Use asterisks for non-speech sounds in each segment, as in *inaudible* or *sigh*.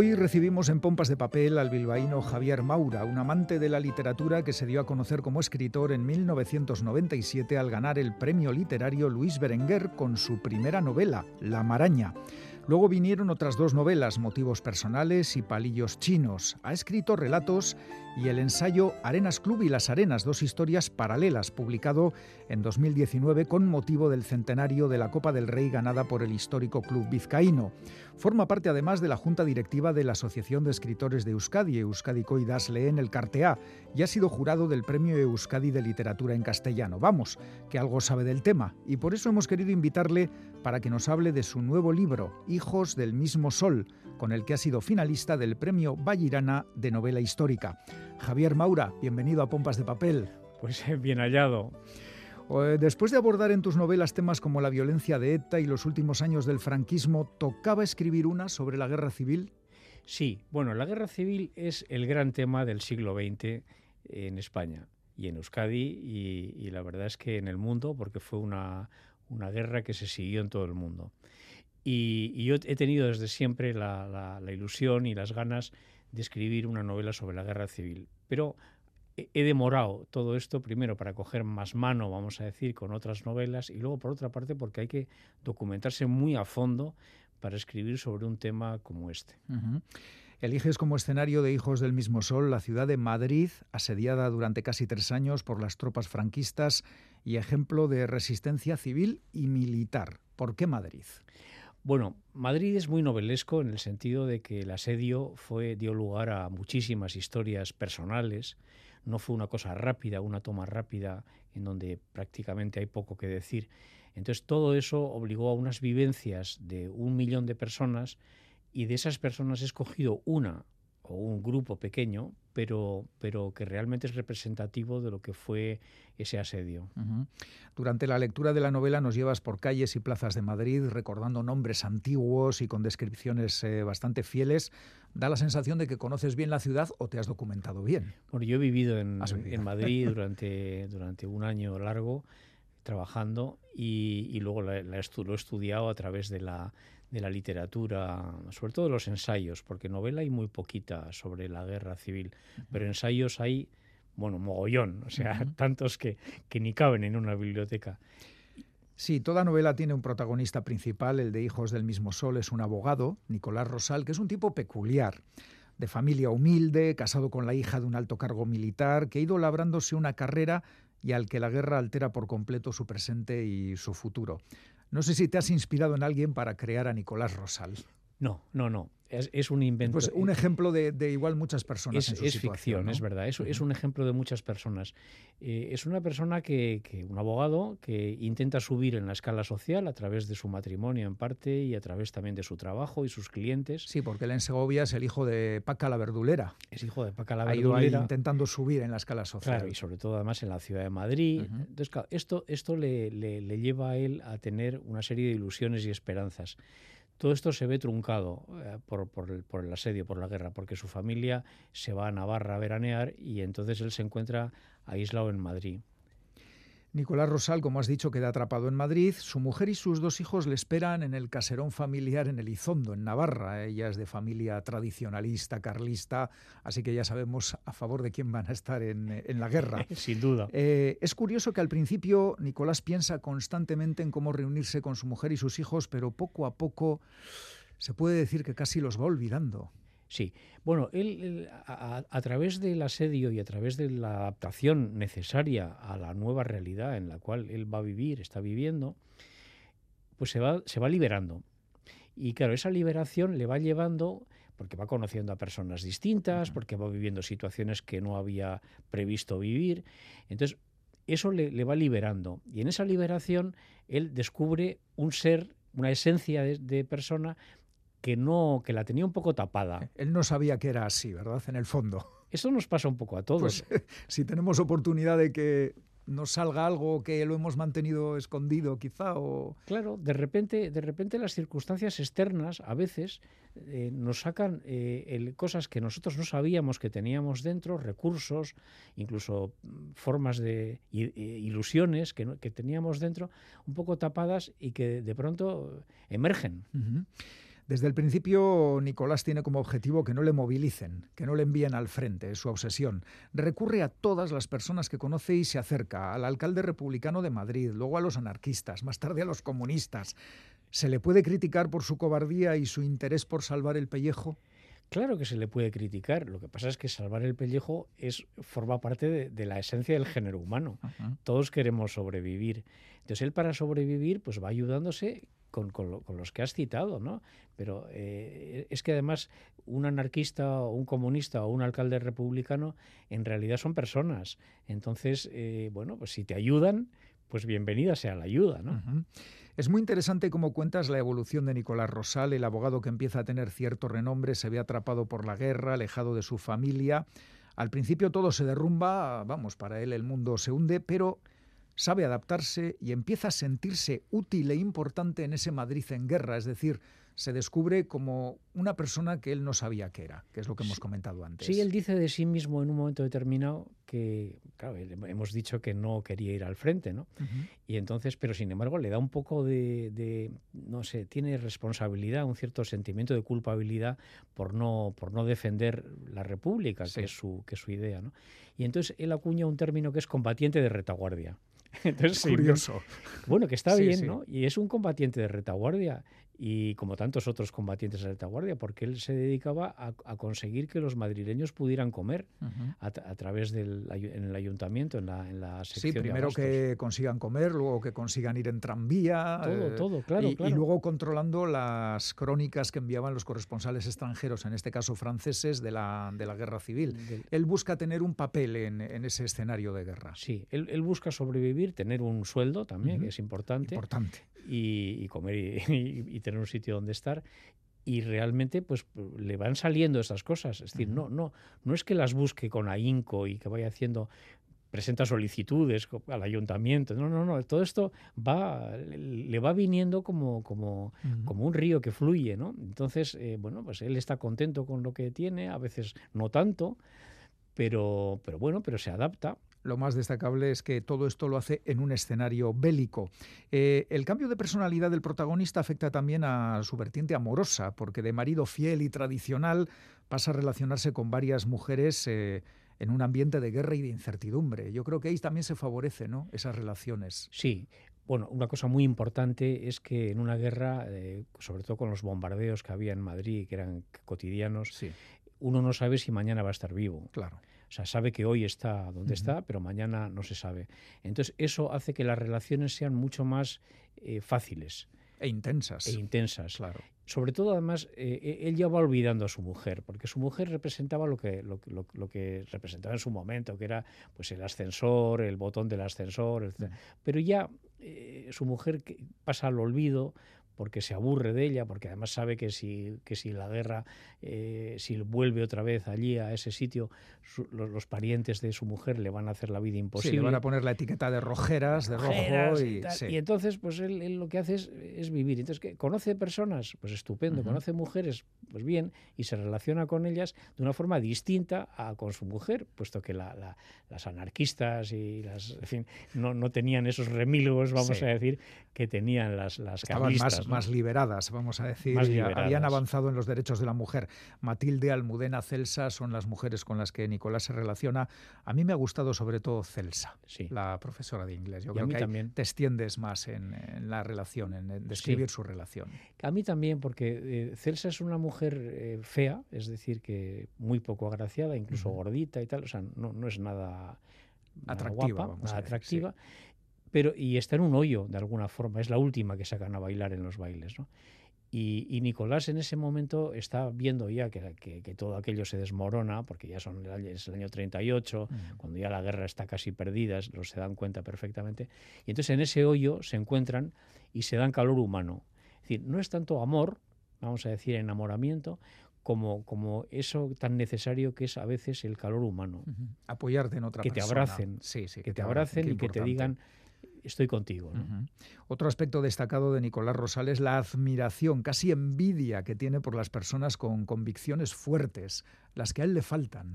Hoy recibimos en Pompas de Papel al bilbaíno Javier Maura, un amante de la literatura que se dio a conocer como escritor en 1997 al ganar el premio literario Luis Berenguer con su primera novela, La Maraña. Luego vinieron otras dos novelas, Motivos Personales y Palillos Chinos. Ha escrito relatos y el ensayo Arenas Club y las Arenas, dos historias paralelas, publicado en 2019 con motivo del centenario de la Copa del Rey ganada por el histórico Club Vizcaíno. Forma parte además de la Junta Directiva de la Asociación de Escritores de Euskadi, Euskadi Coidas Leen el Cartea, y ha sido jurado del Premio Euskadi de Literatura en Castellano. Vamos, que algo sabe del tema, y por eso hemos querido invitarle para que nos hable de su nuevo libro, Hijos del mismo Sol, con el que ha sido finalista del Premio Vallirana de Novela Histórica. Javier Maura, bienvenido a Pompas de Papel. Pues bien hallado. Después de abordar en tus novelas temas como la violencia de ETA y los últimos años del franquismo, ¿tocaba escribir una sobre la guerra civil? Sí, bueno, la guerra civil es el gran tema del siglo XX en España y en Euskadi y, la verdad es que en el mundo, porque fue una, guerra que se siguió en todo el mundo. Y, yo he tenido desde siempre la, ilusión y las ganas de escribir una novela sobre la guerra civil. Pero he demorado todo esto primero para coger más mano, vamos a decir, con otras novelas y luego por otra parte porque hay que documentarse muy a fondo para escribir sobre un tema como este. Eliges como escenario de Hijos del mismo Sol la ciudad de Madrid, asediada durante casi tres años por las tropas franquistas y ejemplo de resistencia civil y militar. ¿Por qué Madrid? Bueno, Madrid es muy novelesco en el sentido de que el asedio fue, dio lugar a muchísimas historias personales, no fue una cosa rápida, una toma rápida en donde prácticamente hay poco que decir. Entonces todo eso obligó a unas vivencias de un millón de personas y de esas personas he escogido una o un grupo pequeño, pero, pero que realmente es representativo de lo que fue ese asedio. Durante la lectura de la novela nos llevas por calles y plazas de Madrid recordando nombres antiguos y con descripciones eh, bastante fieles. Da la sensación de que conoces bien la ciudad o te has documentado bien. Bueno, yo he vivido en, en Madrid durante, durante un año largo trabajando y, luego lo he estudiado a través de la, de la literatura, sobre todo de los ensayos, porque novela hay muy poquita sobre la guerra civil, pero ensayos hay, bueno, mogollón, o sea, *laughs* tantos que, que ni caben en una biblioteca. Sí, toda novela tiene un protagonista principal, el de Hijos del mismo Sol, es un abogado, Nicolás Rosal, que es un tipo peculiar, de familia humilde, casado con la hija de un alto cargo militar, que ha ido labrándose una carrera y al que la guerra altera por completo su presente y su futuro. No sé si te has inspirado en alguien para crear a Nicolás Rosal. No, no, no. Es, un invento. Pues un ejemplo de, igual muchas personas. Es, es ficción, es verdad. Es, es, un ejemplo de muchas personas. Eh, es una persona que, un abogado, que intenta subir en la escala social a través de su matrimonio en parte y a través también de su trabajo y sus clientes. Sí, porque él en Segovia es el hijo de Paca la Verdulera. Es hijo de Paca la Verdulera. Ha ido ahí intentando subir en la escala social. Claro, y sobre todo además en la ciudad de Madrid. Entonces, claro, esto, esto le, le lleva a él a tener una serie de ilusiones y esperanzas. Todo esto se ve truncado eh, por, el, por, el, asedio, por la guerra, porque su familia se va a Navarra a veranear y entonces él se encuentra aislado en Madrid. Nicolás Rosal, como has dicho, queda atrapado en Madrid. Su mujer y sus dos hijos le esperan en el caserón familiar en Elizondo, en Navarra. Ella es de familia tradicionalista, carlista, así que ya sabemos a favor de quién van a estar en, la guerra. *laughs* Sin duda. Eh, es curioso que al principio Nicolás piensa constantemente en cómo reunirse con su mujer y sus hijos, pero poco a poco se puede decir que casi los va olvidando. Sí, bueno, él, a, través del asedio y a través de la adaptación necesaria a la nueva realidad en la cual él va a vivir, está viviendo, pues se va, se va liberando. Y claro, esa liberación le va llevando, porque va conociendo a personas distintas, porque va viviendo situaciones que no había previsto vivir. Entonces, eso le, va liberando. Y en esa liberación, él descubre un ser, una esencia de persona que no, que la tenía un poco tapada. Él no sabía que era así, ¿verdad? En el fondo. Eso nos pasa un poco a todos. Pues, *laughs* si tenemos oportunidad de que nos salga algo que lo hemos mantenido escondido quizá o claro de repente de repente las circunstancias externas a veces eh, nos sacan eh, cosas que nosotros no sabíamos que teníamos dentro recursos incluso mm, formas de ilusiones que, que, teníamos dentro un poco tapadas y que de pronto emergen Desde el principio, Nicolás tiene como objetivo que no le movilicen, que no le envíen al frente, es su obsesión. Recurre a todas las personas que conoce y se acerca, al alcalde republicano de Madrid, luego a los anarquistas, más tarde a los comunistas. ¿Se le puede criticar por su cobardía y su interés por salvar el pellejo? Claro que se le puede criticar. Lo que pasa es que salvar el pellejo es forma parte de, la esencia del género humano. Todos queremos sobrevivir. Entonces él para sobrevivir pues va ayudándose con, los que has citado, ¿no? Pero eh, es que además un anarquista o un comunista o un alcalde republicano en realidad son personas. Entonces, eh, bueno, pues si te ayudan, pues bienvenida sea la ayuda, ¿no? Es muy interesante cómo cuentas la evolución de Nicolás Rosal, el abogado que empieza a tener cierto renombre, se ve atrapado por la guerra, alejado de su familia. Al principio todo se derrumba, vamos, para él el mundo se hunde, pero sabe adaptarse y empieza a sentirse útil e importante en ese Madrid en guerra, es decir, se descubre como una persona que él no sabía que era, que es lo que hemos comentado antes. Sí, él dice de sí mismo en un momento determinado que, claro, hemos dicho que no quería ir al frente, ¿no? Y entonces, pero sin embargo le da un poco de, no sé, tiene responsabilidad, un cierto sentimiento de culpabilidad por no, por no defender la República, que, es su, que es su idea, ¿no? Y entonces él acuña un término que es combatiente de retaguardia. *laughs* Entonces, Curioso. Bueno, que está bien, ¿no? Y es un combatiente de retaguardia y como tantos otros combatientes de retaguardia, porque él se dedicaba a, conseguir que los madrileños pudieran comer a, través del en el ayuntamiento, en la, en la sección. Sí, primero que consigan comer, luego que consigan ir en tranvía. Todo, eh, todo, claro y, claro y, luego controlando las crónicas que enviaban los corresponsales extranjeros, en este caso franceses, de la, de la guerra civil. Él busca tener un papel en, en, ese escenario de guerra. Sí, él, él busca sobrevivir, tener un sueldo también, que es importante. Importante. Y, y comer *laughs* y, y tener un sitio donde estar y realmente pues le van saliendo esas cosas. Es decir, no, no, no es que las busque con ahínco y que vaya haciendo presenta solicitudes al ayuntamiento. No, no, no. Todo esto va, le va viniendo como, como, como un río que fluye, ¿no? Entonces, eh, bueno, pues él está contento con lo que tiene, a veces no tanto, pero, pero bueno, pero se adapta. Lo más destacable es que todo esto lo hace en un escenario bélico. Eh, el cambio de personalidad del protagonista afecta también a su vertiente amorosa, porque de marido fiel y tradicional pasa a relacionarse con varias mujeres eh, en un ambiente de guerra y de incertidumbre. Yo creo que ahí también se favorece ¿no? esas relaciones. Sí, bueno, una cosa muy importante es que en una guerra, eh, sobre todo con los bombardeos que había en Madrid, que eran cotidianos, uno no sabe si mañana va a estar vivo. Claro. O sea, sabe que hoy está donde está, pero mañana no se sabe. Entonces, eso hace que las relaciones sean mucho más eh, fáciles. E intensas. E intensas. Claro. Sobre todo, además, eh, eh, él ya va olvidando a su mujer, porque su mujer representaba lo que, lo, lo, que representaba en su momento, que era pues el ascensor, el botón del ascensor, etc. Pero ya su mujer pasa al olvido, porque se aburre de ella, porque además sabe que si, que si la guerra, eh, si vuelve otra vez allí a ese sitio, los, parientes de su mujer le van a hacer la vida imposible. Sí, le van a poner la etiqueta de rojeras, de rojo. Y, y, entonces, pues él, lo que hace es, vivir. Entonces, que ¿conoce personas? Pues estupendo. ¿Conoce mujeres? Pues bien. Y se relaciona con ellas de una forma distinta a con su mujer, puesto que las anarquistas y las, en fin, no, no tenían esos remilgos, vamos a decir, que tenían las, las más liberadas, vamos a decir, habían avanzado en los derechos de la mujer. Matilde, Almudena, Celsa son las mujeres con las que Nicolás se relaciona. A mí me ha gustado sobre todo Celsa, la profesora de inglés. Yo creo que también. te extiendes más en, la relación, en, describir su relación. A mí también, porque eh, Celsa es una mujer eh, fea, es decir, que muy poco agraciada, incluso gordita y tal, o sea, no, no es nada, atractiva, guapa, atractiva pero y está en un hoyo de alguna forma, es la última que sacan a bailar en los bailes. ¿no? Y, Nicolás en ese momento está viendo ya que, que, todo aquello se desmorona, porque ya son es el año 38, cuando ya la guerra está casi perdida, los se dan cuenta perfectamente. Y entonces en ese hoyo se encuentran y se dan calor humano. Es decir, no es tanto amor, vamos a decir enamoramiento, como, como eso tan necesario que es a veces el calor humano. Apoyarte en otra que persona. Te abracen, sí, sí, que, te abracen y que te digan estoy contigo. Otro aspecto destacado de Nicolás Rosales es la admiración, casi envidia que tiene por las personas con convicciones fuertes, las que a él le faltan.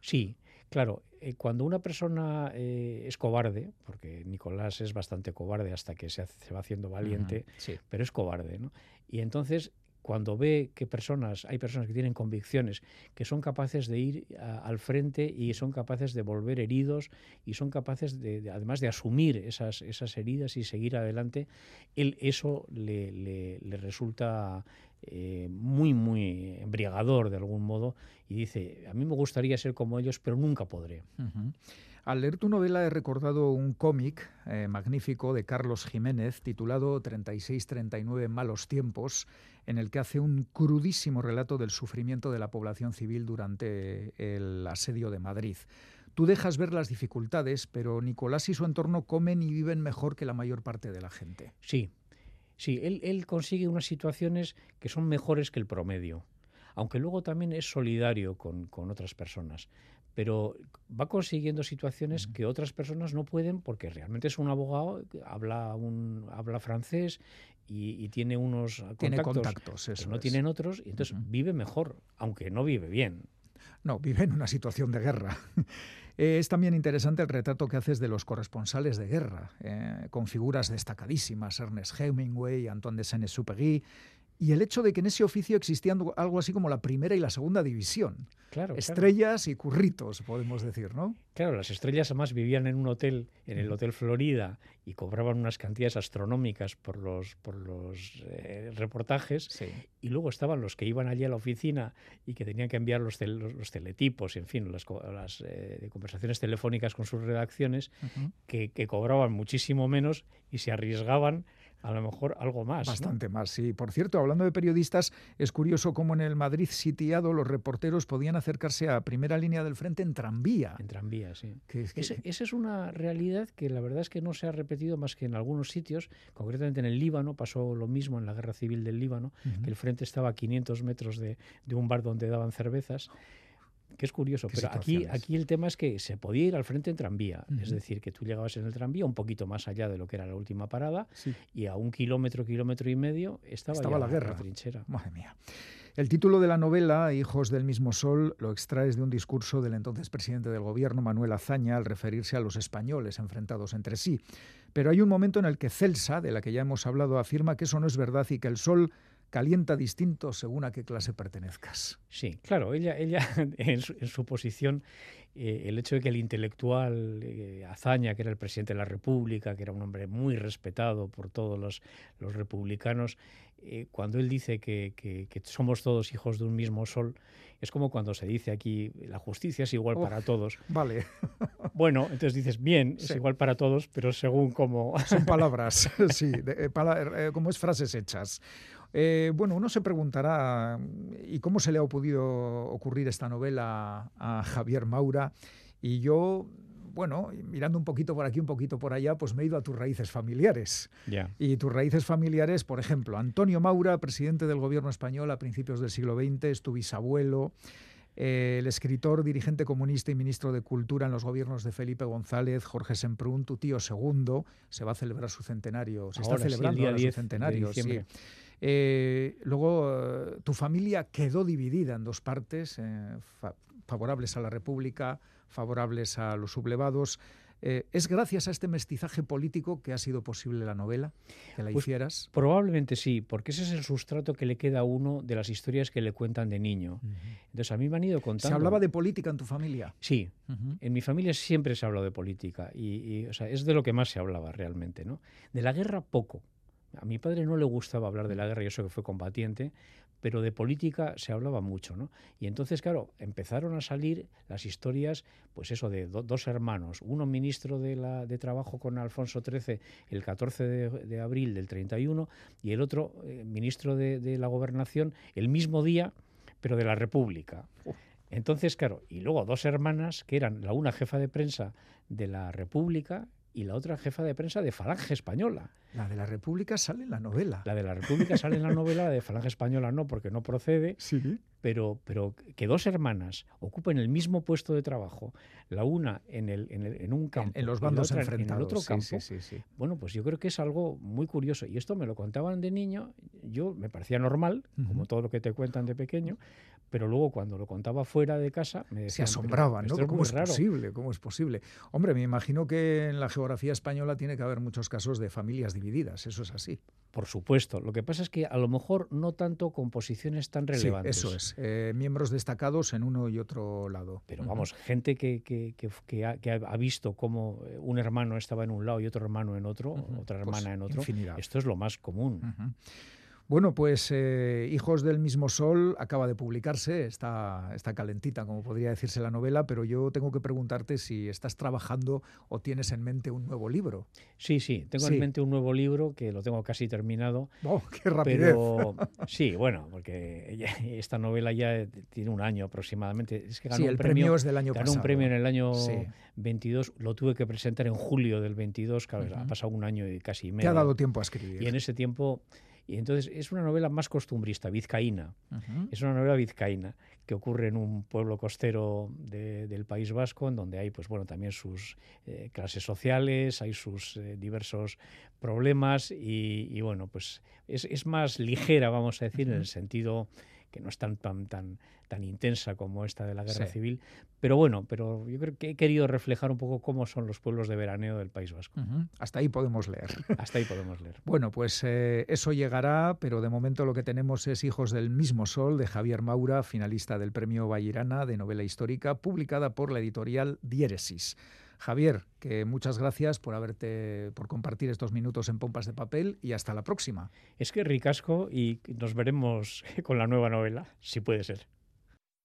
Sí, claro. Eh, cuando una persona eh, es cobarde, porque Nicolás es bastante cobarde hasta que se, va haciendo valiente, pero es cobarde, ¿no? Y entonces cuando ve que personas, hay personas que tienen convicciones, que son capaces de ir al frente y son capaces de volver heridos y son capaces de, además de asumir esas, esas heridas y seguir adelante, él eso le, resulta eh, muy, muy embriagador de algún modo y dice, a mí me gustaría ser como ellos, pero nunca podré. Al leer tu novela he recordado un cómic eh, magnífico de Carlos Jiménez titulado 36-39 Malos Tiempos, en el que hace un crudísimo relato del sufrimiento de la población civil durante el asedio de Madrid. Tú dejas ver las dificultades, pero Nicolás y su entorno comen y viven mejor que la mayor parte de la gente. Sí, sí, él, él consigue unas situaciones que son mejores que el promedio aunque luego también es solidario con, con, otras personas pero va consiguiendo situaciones que otras personas no pueden porque realmente es un abogado, habla, un, habla francés y, tiene unos contactos, que no tienen otros y entonces vive mejor, aunque no vive bien. No, vive en una situación de guerra. *laughs* es también interesante el retrato que haces de los corresponsales de guerra, eh, con figuras destacadísimas, Ernest Hemingway, Antoine de Saint-Exupéry, y el hecho de que en ese oficio existían algo así como la primera y la segunda división. Claro, estrellas y curritos, podemos decir, ¿no? Claro, las estrellas además vivían en un hotel, en el Hotel Florida, y cobraban unas cantidades astronómicas por los, por los eh, reportajes. Y luego estaban los que iban allí a la oficina y que tenían que enviar los, los, teletipos, en fin, las, las eh, conversaciones telefónicas con sus redacciones, que, que cobraban muchísimo menos y se arriesgaban a lo mejor algo más. Bastante más, sí. Por cierto, hablando de periodistas, es curioso cómo en el Madrid sitiado los reporteros podían acercarse a primera línea del frente en tranvía. En tranvía, sí. esa es una realidad que la verdad es que no se ha repetido más que en algunos sitios, concretamente en el Líbano, pasó lo mismo en la guerra civil del Líbano, que el frente estaba a 500 metros de, de un bar donde daban cervezas que es curioso, pero aquí, aquí el tema es que se podía ir al frente en tranvía, es decir, que tú llegabas en el tranvía un poquito más allá de lo que era la última parada y a un kilómetro, kilómetro y medio estaba, estaba la guerra. La trinchera. Madre mía. El título de la novela, Hijos del mismo sol, lo extraes de un discurso del entonces presidente del gobierno, Manuel Azaña, al referirse a los españoles enfrentados entre sí. Pero hay un momento en el que Celsa, de la que ya hemos hablado, afirma que eso no es verdad y que el sol calienta distinto según a qué clase pertenezcas. Sí, claro, ella, ella *laughs* en, su, posición, eh, el hecho de que el intelectual eh, Azaña, que era el presidente de la República, que era un hombre muy respetado por todos los, los republicanos, eh, cuando él dice que, que, somos todos hijos de un mismo sol, es como cuando se dice aquí, la justicia es igual para todos. Vale. *laughs* Bueno, entonces dices, bien, es igual para todos, pero según cómo... Son *laughs* palabras, sí, como es frases hechas. Eh, bueno, uno se preguntará, ¿y cómo se le ha podido ocurrir esta novela a Javier Maura? Y yo bueno, mirando un poquito por aquí, un poquito por allá, pues me he ido a tus raíces familiares. Y tus raíces familiares, por ejemplo, Antonio Maura, presidente del gobierno español a principios del siglo XX, es tu bisabuelo. Eh, el escritor, dirigente comunista y ministro de Cultura en los gobiernos de Felipe González, Jorge Semprún, tu tío segundo, se va a celebrar su centenario, se está celebrando su centenario. Sí. Eh, luego, eh, tu familia quedó dividida en dos partes, eh, favorables a la República, favorables a los sublevados. ¿Es gracias a este mestizaje político que ha sido posible la novela, que la pues hicieras? Probablemente sí, porque ese es el sustrato que le queda a uno de las historias que le cuentan de niño. Entonces a mí me han ido contando... ¿Se hablaba de política en tu familia? Sí, en mi familia siempre se ha hablado de política y, o sea, es de lo que más se hablaba realmente. ¿no? De la guerra poco, a mi padre no le gustaba hablar de la guerra, yo sé que fue combatiente, pero de política se hablaba mucho, ¿no? Y entonces, claro, empezaron a salir las historias, pues eso, de dos hermanos, uno ministro de, la, de Trabajo con Alfonso XIII el 14 de, abril del 31 y el otro eh, ministro de, la Gobernación el mismo día, pero de la República. Entonces, claro, y luego dos hermanas que eran la una jefa de prensa de la República y la otra jefa de prensa de Falange Española. La de la República sale en la novela. La de la República sale en la novela, la de Falange Española no, porque no procede. *laughs* Sí. Pero, pero que dos hermanas ocupen el mismo puesto de trabajo, la una en, el, en, un campo en, los bandos y enfrentados. en el otro campo, bueno, pues yo creo que es algo muy curioso. Y esto me lo contaban de niño, yo me parecía normal, como todo lo que te cuentan de pequeño, pero luego cuando lo contaba fuera de casa me Se asombraban, ¿no? ¿Cómo es, posible? ¿Cómo es posible? Hombre, me imagino que en la geografía española tiene que haber muchos casos de familias divididas, eso es así. Por supuesto. Lo que pasa es que a lo mejor no tanto con posiciones tan relevantes. Sí, eso es. Eh, miembros destacados en uno y otro lado. Pero vamos, gente que, que, que, ha, visto cómo un hermano estaba en un lado y otro hermano en otro, otra pues hermana en otro. Esto es lo más común. Bueno, pues eh, Hijos del mismo sol acaba de publicarse, está, está calentita, como podría decirse la novela, pero yo tengo que preguntarte si estás trabajando o tienes en mente un nuevo libro. Sí, sí, tengo en mente un nuevo libro que lo tengo casi terminado. ¡Oh, qué rapidez! Pero, *laughs* sí, bueno, porque esta novela ya tiene un año aproximadamente. Es que ganó sí, el premio, es del año ganó un premio en el año 22, lo tuve que presentar en julio del 22, claro, ha pasado un año y casi medio. Te ha dado tiempo a escribir. Y en ese tiempo y entonces es una novela más costumbrista, vizcaína. Es una novela vizcaína que ocurre en un pueblo costero del País Vasco, en donde hay, pues bueno, también sus eh, clases sociales, hay sus eh, diversos problemas y, bueno, pues es, es, más ligera, vamos a decir, en el sentido que no es tan, tan, tan, tan intensa como esta de la guerra civil. Pero bueno, pero yo creo que he querido reflejar un poco cómo son los pueblos de veraneo del País Vasco. Hasta ahí podemos leer. *laughs* Hasta ahí podemos leer. bueno, pues eh, eso llegará, pero de momento lo que tenemos es Hijos del mismo Sol de Javier Maura, finalista del Premio Vallirana de Novela Histórica, publicada por la editorial Diéresis. Javier, que muchas gracias por haberte, por compartir estos minutos en Pompas de Papel y hasta la próxima. Es que ricasco y nos veremos *laughs* con la nueva novela, si puede ser.